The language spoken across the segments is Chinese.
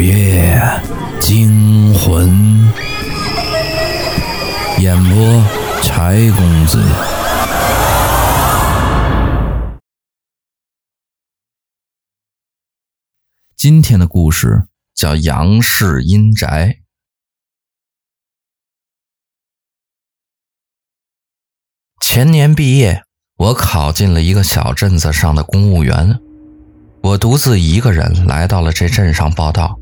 午夜惊魂，演播柴公子。今天的故事叫《杨氏阴宅》。前年毕业，我考进了一个小镇子上的公务员。我独自一个人来到了这镇上报道，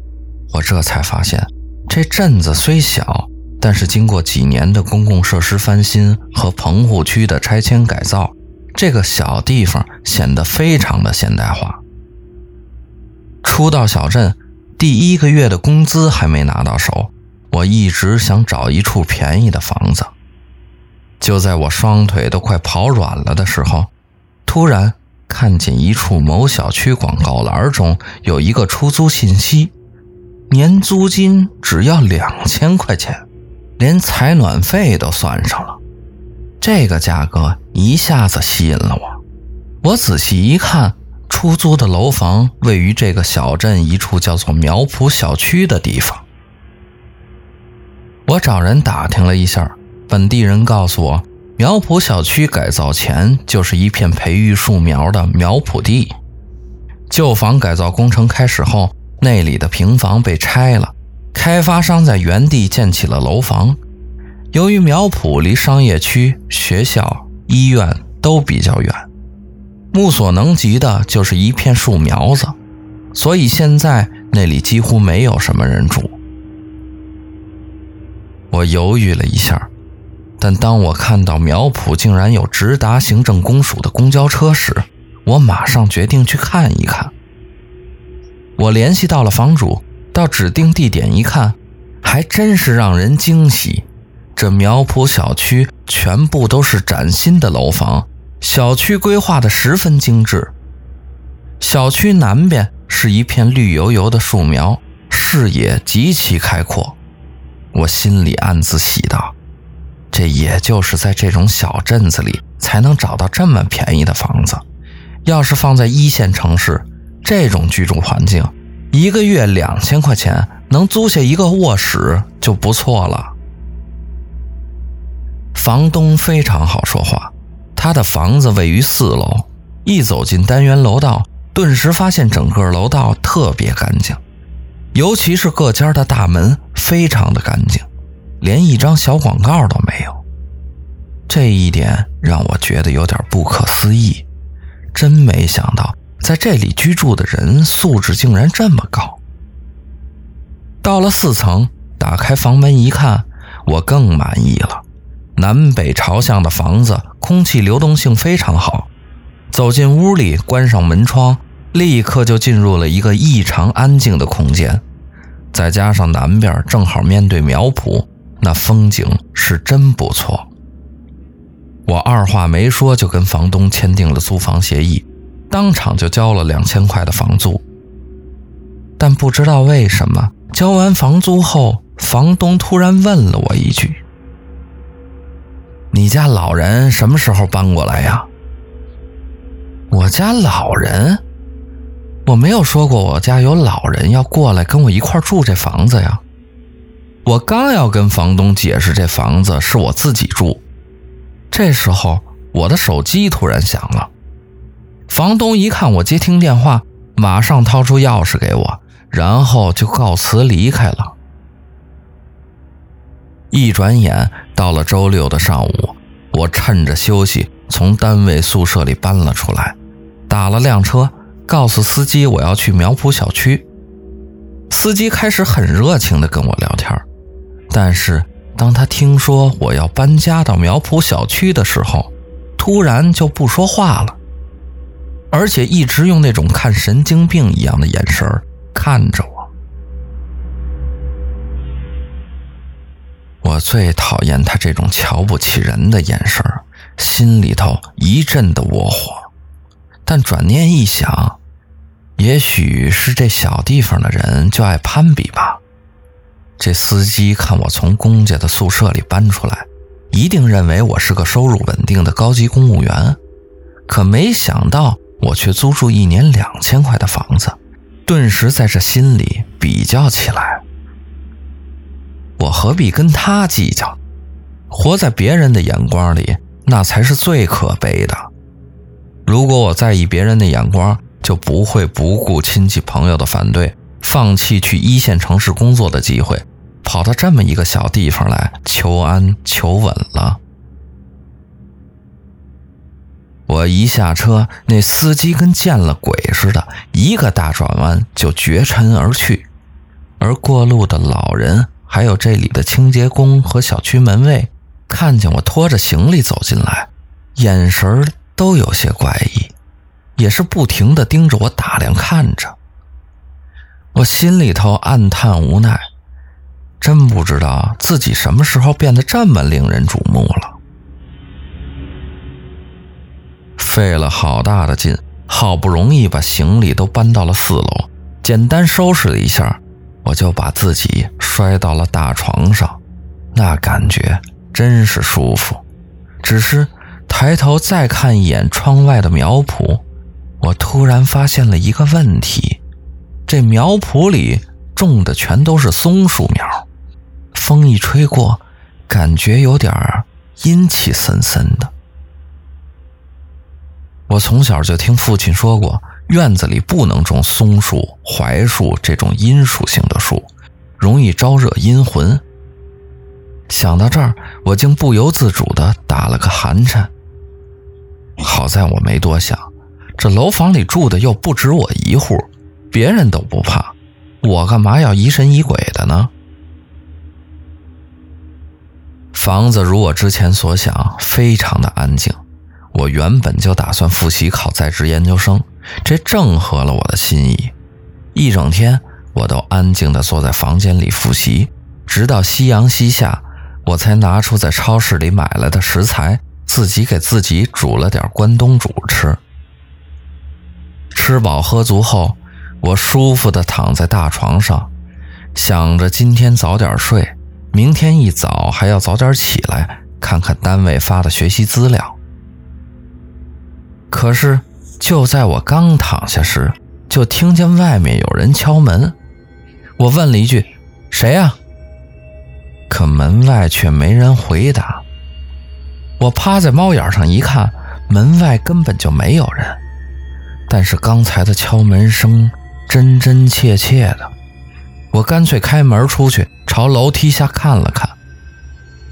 我这才发现，这镇子虽小，但是经过几年的公共设施翻新和棚户区的拆迁改造，这个小地方显得非常的现代化。初到小镇，第一个月的工资还没拿到手，我一直想找一处便宜的房子。就在我双腿都快跑软了的时候，突然。看见一处某小区广告栏中有一个出租信息，年租金只要两千块钱，连采暖费都算上了。这个价格一下子吸引了我。我仔细一看，出租的楼房位于这个小镇一处叫做苗圃小区的地方。我找人打听了一下，本地人告诉我。苗圃小区改造前就是一片培育树苗的苗圃地，旧房改造工程开始后，那里的平房被拆了，开发商在原地建起了楼房。由于苗圃离商业区、学校、医院都比较远，目所能及的就是一片树苗子，所以现在那里几乎没有什么人住。我犹豫了一下。但当我看到苗圃竟然有直达行政公署的公交车时，我马上决定去看一看。我联系到了房主，到指定地点一看，还真是让人惊喜。这苗圃小区全部都是崭新的楼房，小区规划的十分精致。小区南边是一片绿油油的树苗，视野极其开阔。我心里暗自喜道。这也就是在这种小镇子里才能找到这么便宜的房子。要是放在一线城市，这种居住环境，一个月两千块钱能租下一个卧室就不错了。房东非常好说话，他的房子位于四楼，一走进单元楼道，顿时发现整个楼道特别干净，尤其是各家的大门非常的干净。连一张小广告都没有，这一点让我觉得有点不可思议。真没想到，在这里居住的人素质竟然这么高。到了四层，打开房门一看，我更满意了。南北朝向的房子，空气流动性非常好。走进屋里，关上门窗，立刻就进入了一个异常安静的空间。再加上南边正好面对苗圃。那风景是真不错，我二话没说就跟房东签订了租房协议，当场就交了两千块的房租。但不知道为什么，交完房租后，房东突然问了我一句：“你家老人什么时候搬过来呀？”我家老人？我没有说过我家有老人要过来跟我一块住这房子呀。我刚要跟房东解释这房子是我自己住，这时候我的手机突然响了。房东一看我接听电话，马上掏出钥匙给我，然后就告辞离开了。一转眼到了周六的上午，我趁着休息从单位宿舍里搬了出来，打了辆车，告诉司机我要去苗圃小区。司机开始很热情地跟我聊天。但是，当他听说我要搬家到苗圃小区的时候，突然就不说话了，而且一直用那种看神经病一样的眼神看着我。我最讨厌他这种瞧不起人的眼神，心里头一阵的窝火。但转念一想，也许是这小地方的人就爱攀比吧。这司机看我从公家的宿舍里搬出来，一定认为我是个收入稳定的高级公务员。可没想到我却租住一年两千块的房子，顿时在这心里比较起来。我何必跟他计较？活在别人的眼光里，那才是最可悲的。如果我在意别人的眼光，就不会不顾亲戚朋友的反对，放弃去一线城市工作的机会，跑到这么一个小地方来求安求稳了。我一下车，那司机跟见了鬼似的，一个大转弯就绝尘而去。而过路的老人，还有这里的清洁工和小区门卫，看见我拖着行李走进来，眼神都有些怪异，也是不停地盯着我打量看着。我心里头暗叹无奈，真不知道自己什么时候变得这么令人瞩目了。费了好大的劲，好不容易把行李都搬到了四楼，简单收拾了一下，我就把自己摔到了大床上，那感觉真是舒服。只是抬头再看一眼窗外的苗圃，我突然发现了一个问题：这苗圃里种的全都是松树苗，风一吹过，感觉有点阴气森森的。我从小就听父亲说过，院子里不能种松树、槐树这种阴属性的树，容易招惹阴魂。想到这儿，我竟不由自主地打了个寒颤。好在我没多想，这楼房里住的又不止我一户，别人都不怕，我干嘛要疑神疑鬼的呢？房子如我之前所想，非常的安静。我原本就打算复习考在职研究生，这正合了我的心意。一整天，我都安静地坐在房间里复习，直到夕阳西下，我才拿出在超市里买来的食材，自己给自己煮了点关东煮吃。吃饱喝足后，我舒服地躺在大床上，想着今天早点睡，明天一早还要早点起来，看看单位发的学习资料。可是，就在我刚躺下时，就听见外面有人敲门。我问了一句：“谁呀？”可门外却没人回答。我趴在猫眼上一看，门外根本就没有人。但是刚才的敲门声真真切切的，我干脆开门出去，朝楼梯下看了看，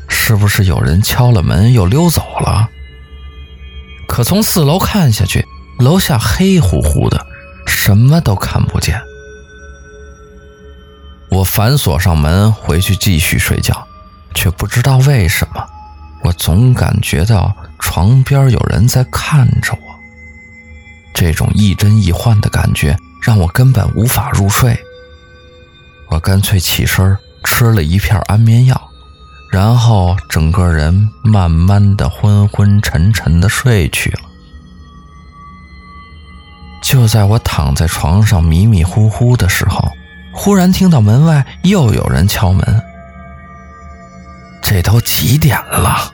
是不是有人敲了门又溜走了？可从四楼看下去，楼下黑乎乎的，什么都看不见。我反锁上门，回去继续睡觉，却不知道为什么，我总感觉到床边有人在看着我。这种亦真亦幻的感觉让我根本无法入睡。我干脆起身吃了一片安眠药。然后整个人慢慢的昏昏沉沉的睡去了。就在我躺在床上迷迷糊糊的时候，忽然听到门外又有人敲门。这都几点了？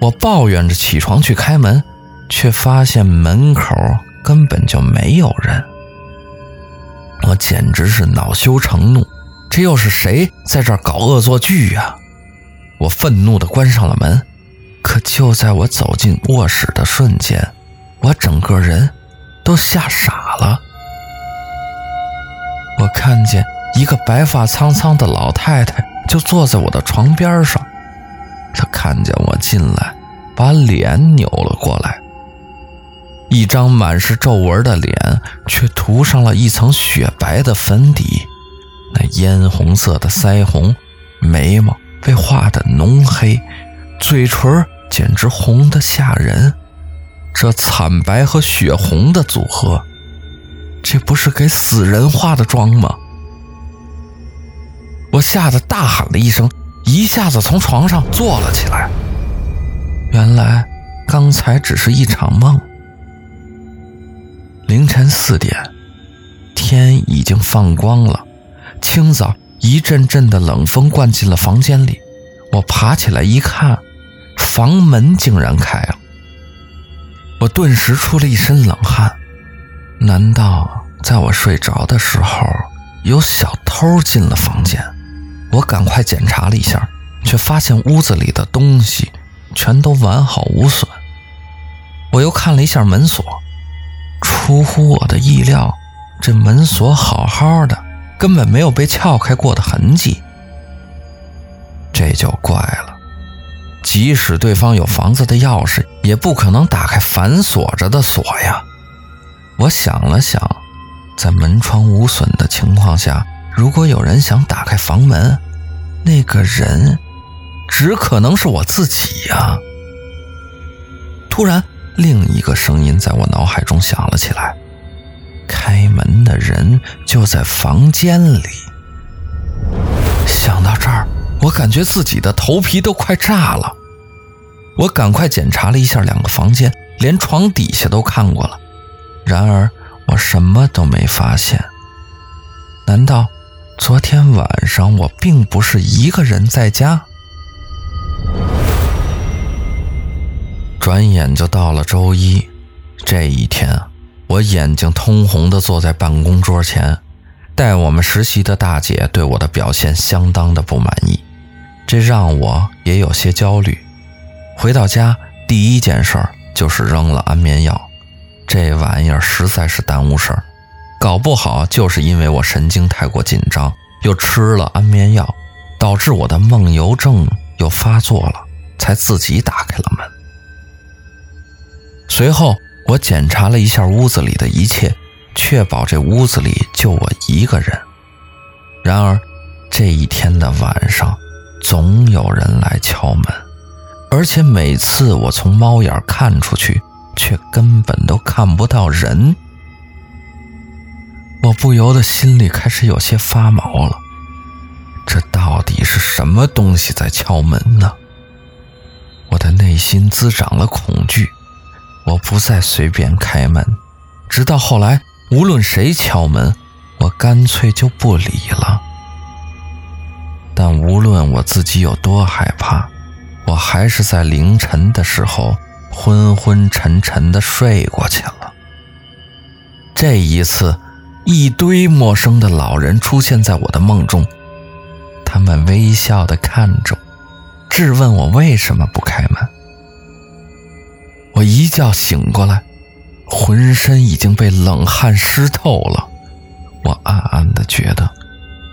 我抱怨着起床去开门，却发现门口根本就没有人。我简直是恼羞成怒，这又是谁在这儿搞恶作剧呀？我愤怒地关上了门，可就在我走进卧室的瞬间，我整个人都吓傻了。我看见一个白发苍苍的老太太就坐在我的床边上，她看见我进来，把脸扭了过来，一张满是皱纹的脸却涂上了一层雪白的粉底，那嫣红色的腮红，眉毛。被画得浓黑，嘴唇简直红得吓人。这惨白和血红的组合，这不是给死人化的妆吗？我吓得大喊了一声，一下子从床上坐了起来。原来刚才只是一场梦。凌晨四点，天已经放光了，清早。一阵阵的冷风灌进了房间里，我爬起来一看，房门竟然开了。我顿时出了一身冷汗。难道在我睡着的时候，有小偷进了房间。我赶快检查了一下，却发现屋子里的东西全都完好无损。我又看了一下门锁，出乎我的意料，这门锁好好的，根本没有被撬开过的痕迹。这就怪了，即使对方有房子的钥匙，也不可能打开反锁着的锁呀。我想了想，在门窗无损的情况下，如果有人想打开房门，那个人只可能是我自己呀。突然，另一个声音在我脑海中响了起来：开门的人就在房间里。想到这儿，我感觉自己的头皮都快炸了。我赶快检查了一下两个房间，连床底下都看过了。然而，我什么都没发现。难道昨天晚上我并不是一个人在家？转眼就到了周一，这一天，我眼睛通红地坐在办公桌前。带我们实习的大姐对我的表现相当的不满意，这让我也有些焦虑。回到家，第一件事就是扔了安眠药。这玩意儿实在是耽误事儿，搞不好就是因为我神经太过紧张，又吃了安眠药，导致我的梦游症又发作了，才自己打开了门。随后，我检查了一下屋子里的一切，确保这屋子里就我一个人。然而，这一天的晚上，总有人来敲门，而且每次我从猫眼看出去。却根本都看不到人，我不由得心里开始有些发毛了。这到底是什么东西在敲门呢？我的内心滋长了恐惧，我不再随便开门。直到后来，无论谁敲门，我干脆就不理了。但无论我自己有多害怕，我还是在凌晨的时候。昏昏沉沉的睡过去了。这一次，一堆陌生的老人出现在我的梦中，他们微笑的看着我，质问我为什么不开门。我一觉醒过来，浑身已经被冷汗湿透了。我暗暗地觉得，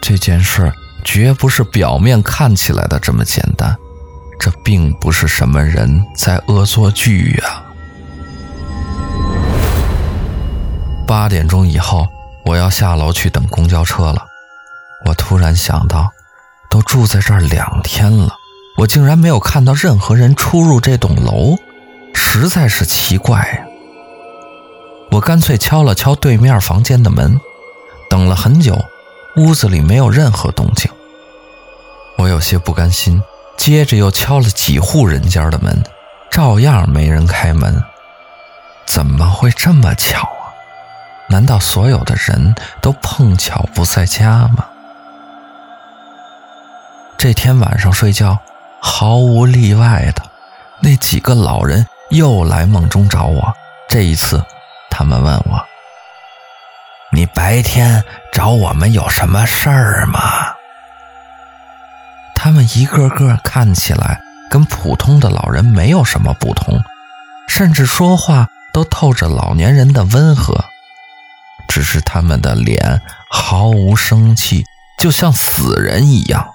这件事绝不是表面看起来的这么简单。这并不是什么人在恶作剧呀！八点钟以后，我要下楼去等公交车了。我突然想到，都住在这儿两天了，我竟然没有看到任何人出入这栋楼，实在是奇怪呀！我干脆敲了敲对面房间的门，等了很久，屋子里没有任何动静。我有些不甘心。接着又敲了几户人家的门，照样没人开门。怎么会这么巧啊？难道所有的人都碰巧不在家吗？这天晚上睡觉，毫无例外的，那几个老人又来梦中找我。这一次，他们问我：“你白天找我们有什么事儿吗？”他们一个个看起来跟普通的老人没有什么不同，甚至说话都透着老年人的温和，只是他们的脸毫无生气，就像死人一样。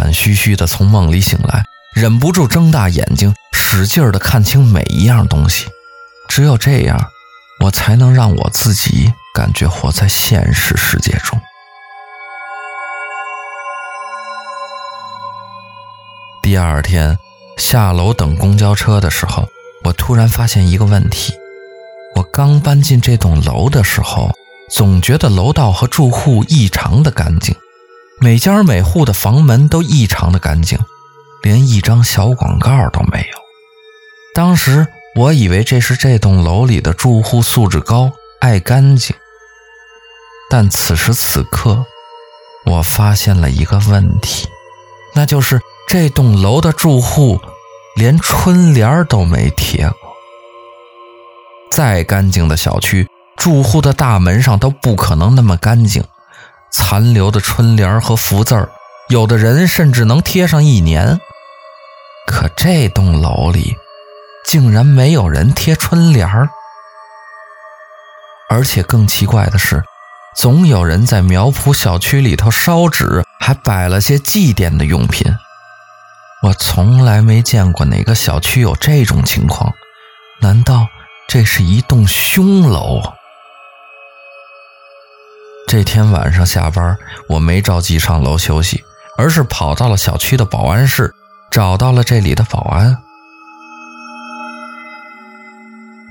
喘吁吁地从梦里醒来，忍不住睁大眼睛，使劲地看清每一样东西，只有这样，我才能让我自己。感觉活在现实世界中。第二天下楼等公交车的时候，我突然发现一个问题：我刚搬进这栋楼的时候，总觉得楼道和住户异常的干净，每家每户的房门都异常的干净，连一张小广告都没有。当时我以为这是这栋楼里的住户素质高。爱干净，但此时此刻，我发现了一个问题，那就是这栋楼的住户连春联都没贴过。再干净的小区，住户的大门上都不可能那么干净，残留的春联和福字儿，有的人甚至能贴上一年。可这栋楼里，竟然没有人贴春联儿，而且更奇怪的是，总有人在苗圃小区里头烧纸，还摆了些祭奠的用品。我从来没见过哪个小区有这种情况，难道这是一栋凶楼？这天晚上下班，我没着急上楼休息，而是跑到了小区的保安室，找到了这里的保安。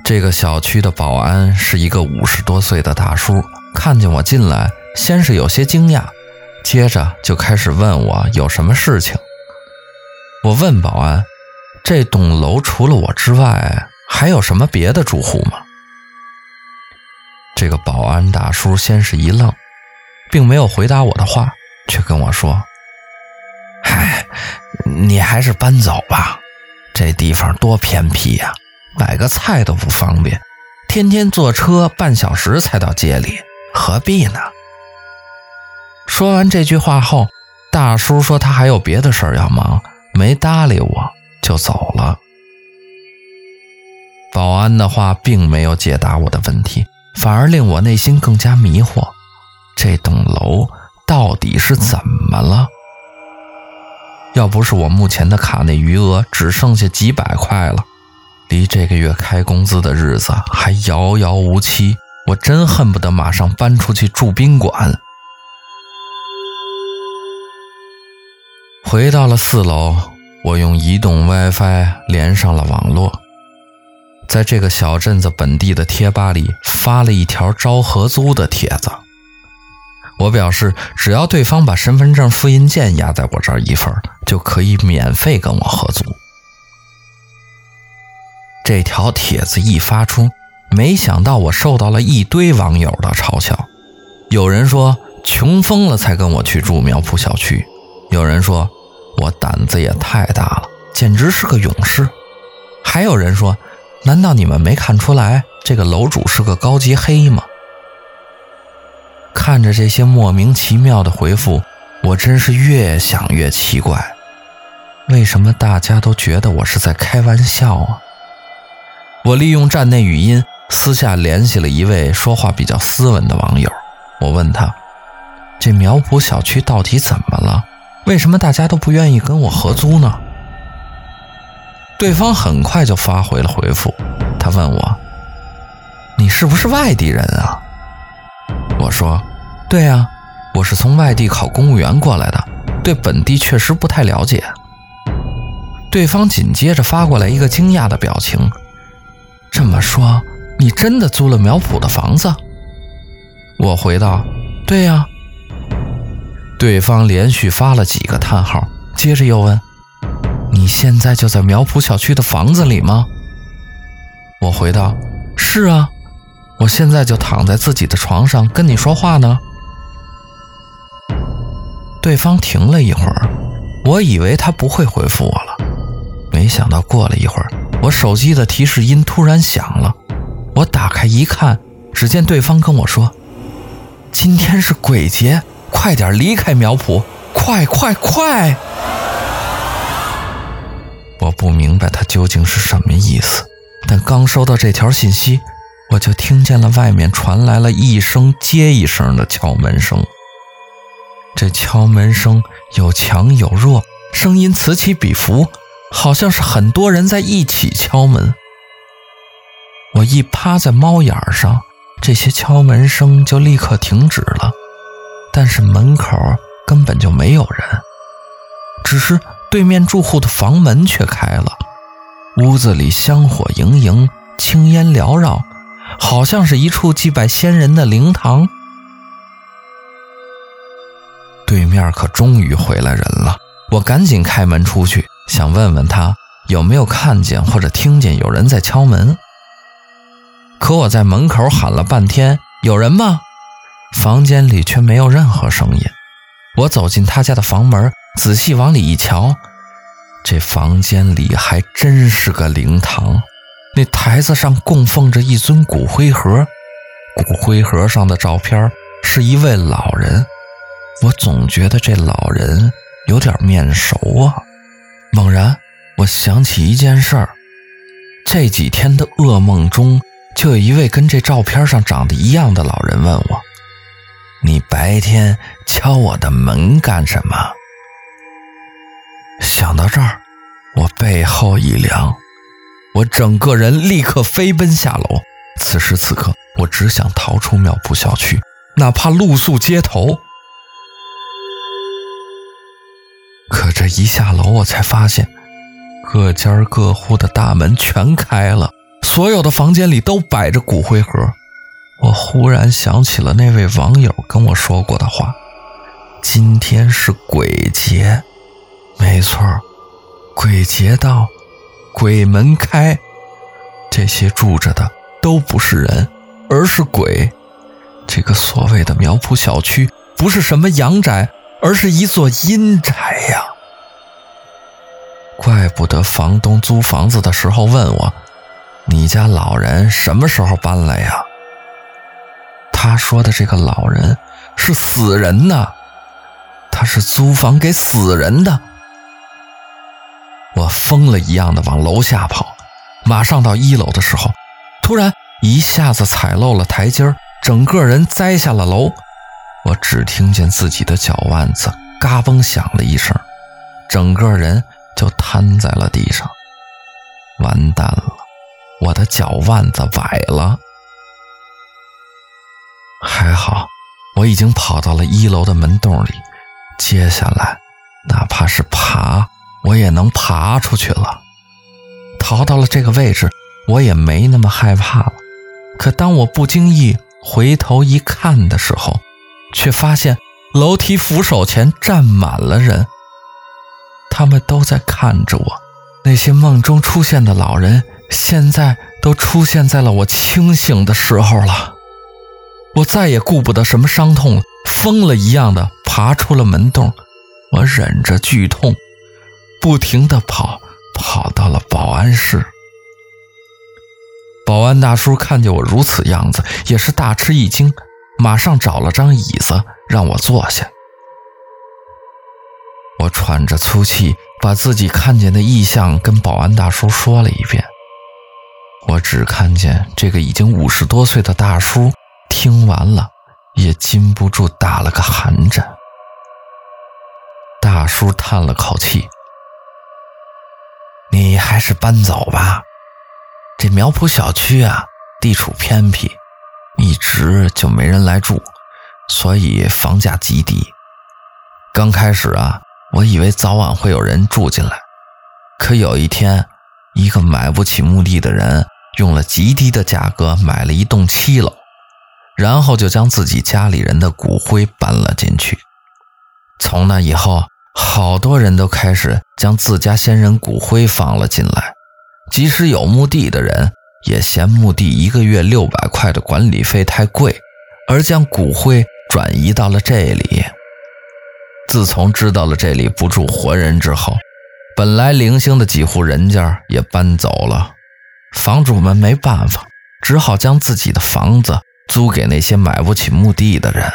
这个小区的保安是一个五十多岁的大叔，看见我进来，先是有些惊讶，接着就开始问我有什么事情。我问保安：“这栋楼除了我之外，还有什么别的住户吗？”这个保安大叔先是一愣，并没有回答我的话，却跟我说：“嗨，你还是搬走吧，这地方多偏僻呀，买个菜都不方便，天天坐车半小时才到街里，何必呢？”说完这句话后，大叔说他还有别的事儿要忙。没搭理我，就走了。保安的话并没有解答我的问题，反而令我内心更加迷惑。这栋楼到底是怎么了？要不是我目前的卡内余额只剩下几百块了，离这个月开工资的日子还遥遥无期，我真恨不得马上搬出去住宾馆。回到了四楼，我用移动 WiFi 连上了网络，在这个小镇子本地的贴吧里发了一条招合租的帖子。我表示，只要对方把身份证复印件压在我这儿一份，就可以免费跟我合租。这条帖子一发出，没想到我受到了一堆网友的嘲笑。有人说穷疯了才跟我去住苗圃小区，有人说。我胆子也太大了，简直是个勇士。还有人说，难道你们没看出来这个楼主是个高级黑吗？看着这些莫名其妙的回复，我真是越想越奇怪，为什么大家都觉得我是在开玩笑啊？我利用站内语音私下联系了一位说话比较斯文的网友，我问他，这苗圃小区到底怎么了？为什么大家都不愿意跟我合租呢？对方很快就发回了回复，他问我：“你是不是外地人啊？”我说：“对啊，我是从外地考公务员过来的，对本地确实不太了解。”对方紧接着发过来一个惊讶的表情：“这么说，你真的租了苗圃的房子？”我回道：“对呀。”对方连续发了几个叹号，接着又问：“你现在就在苗圃小区的房子里吗？”我回道：“是啊，我现在就躺在自己的床上跟你说话呢。”对方停了一会儿，我以为他不会回复我了，没想到过了一会儿，我手机的提示音突然响了，我打开一看，只见对方跟我说：“今天是鬼节。”快点离开苗圃！快快快！我不明白他究竟是什么意思，但刚收到这条信息，我就听见了外面传来了一声接一声的敲门声。这敲门声有强有弱，声音此起彼伏，好像是很多人在一起敲门。我一趴在猫眼上，这些敲门声就立刻停止了。但是门口根本就没有人，只是对面住户的房门却开了，屋子里香火盈盈，青烟缭绕，好像是一处祭拜先人的灵堂。对面可终于回来人了，我赶紧开门出去，想问问他有没有看见或者听见有人在敲门。可我在门口喊了半天：“有人吗？”房间里却没有任何声音。我走进他家的房门，仔细往里一瞧，这房间里还真是个灵堂，那台子上供奉着一尊骨灰盒，骨灰盒上的照片是一位老人。我总觉得这老人有点面熟啊。猛然，我想起一件事儿：这几天的噩梦中，就有一位跟这照片上长得一样的老人问我：“你白天敲我的门干什么？”想到这儿，我背后一凉，我整个人立刻飞奔下楼。此时此刻，我只想逃出苗圃小区，哪怕露宿街头。可这一下楼，我才发现，各家各户的大门全开了，所有的房间里都摆着骨灰盒。我忽然想起了那位网友跟我说过的话：今天是鬼节。没错，鬼节到，鬼门开，这些住着的都不是人，而是鬼。这个所谓的苗圃小区不是什么阳宅，而是一座阴宅呀。怪不得房东租房子的时候问我：“你家老人什么时候搬来呀？”他说的这个老人是死人呐，他是租房给死人的。我疯了一样的往楼下跑，马上到一楼的时候，突然一下子踩漏了台阶，整个人栽下了楼。我只听见自己的脚腕子嘎嘣响了一声，整个人就瘫在了地上。完蛋了，我的脚腕子崴了。还好，我已经跑到了一楼的门洞里，接下来哪怕是爬。我也能爬出去了，逃到了这个位置，我也没那么害怕了。可当我不经意回头一看的时候，却发现楼梯扶手前站满了人，他们都在看着我。那些梦中出现的老人，现在都出现在了我清醒的时候了。我再也顾不得什么伤痛了，疯了一样的爬出了门洞，我忍着剧痛。不停地跑，跑到了保安室。保安大叔看见我如此样子，也是大吃一惊，马上找了张椅子让我坐下。我喘着粗气，把自己看见的异象跟保安大叔说了一遍。我只看见这个已经五十多岁的大叔，听完了也禁不住打了个寒战。大叔叹了口气。你还是搬走吧，这苗圃小区啊，地处偏僻，一直就没人来住，所以房价极低。刚开始啊，我以为早晚会有人住进来，可有一天，一个买不起墓地的人用了极低的价格买了一栋七楼，然后就将自己家里人的骨灰搬了进去。从那以后，好多人都开始将自家先人骨灰放了进来，即使有墓地的人，也嫌墓地一个月六百块的管理费太贵，而将骨灰转移到了这里。自从知道了这里不住活人之后，本来零星的几户人家也搬走了，房主们没办法，只好将自己的房子租给那些买不起墓地的人。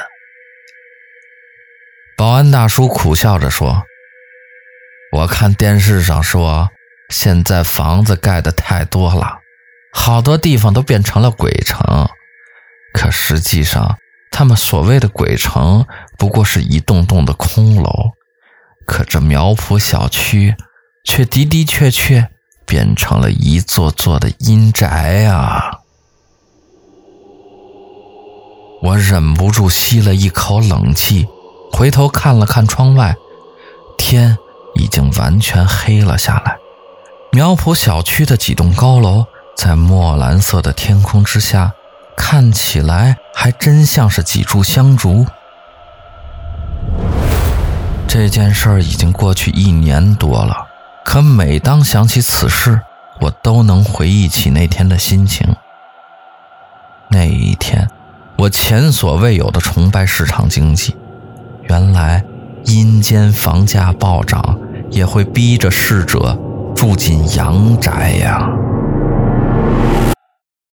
保安大叔苦笑着说：“我看电视上说，现在房子盖的太多了，好多地方都变成了鬼城。可实际上，他们所谓的鬼城不过是一栋栋的空楼。可这苗圃小区却的的确确变成了一座座的阴宅啊！”我忍不住吸了一口冷气。回头看了看窗外，天已经完全黑了下来。苗圃小区的几栋高楼在墨蓝色的天空之下，看起来还真像是几株香烛。这件事儿已经过去一年多了，可每当想起此事，我都能回忆起那天的心情。那一天，我前所未有的崇拜市场经济。原来阴间房价暴涨，也会逼着逝者住进阳宅呀。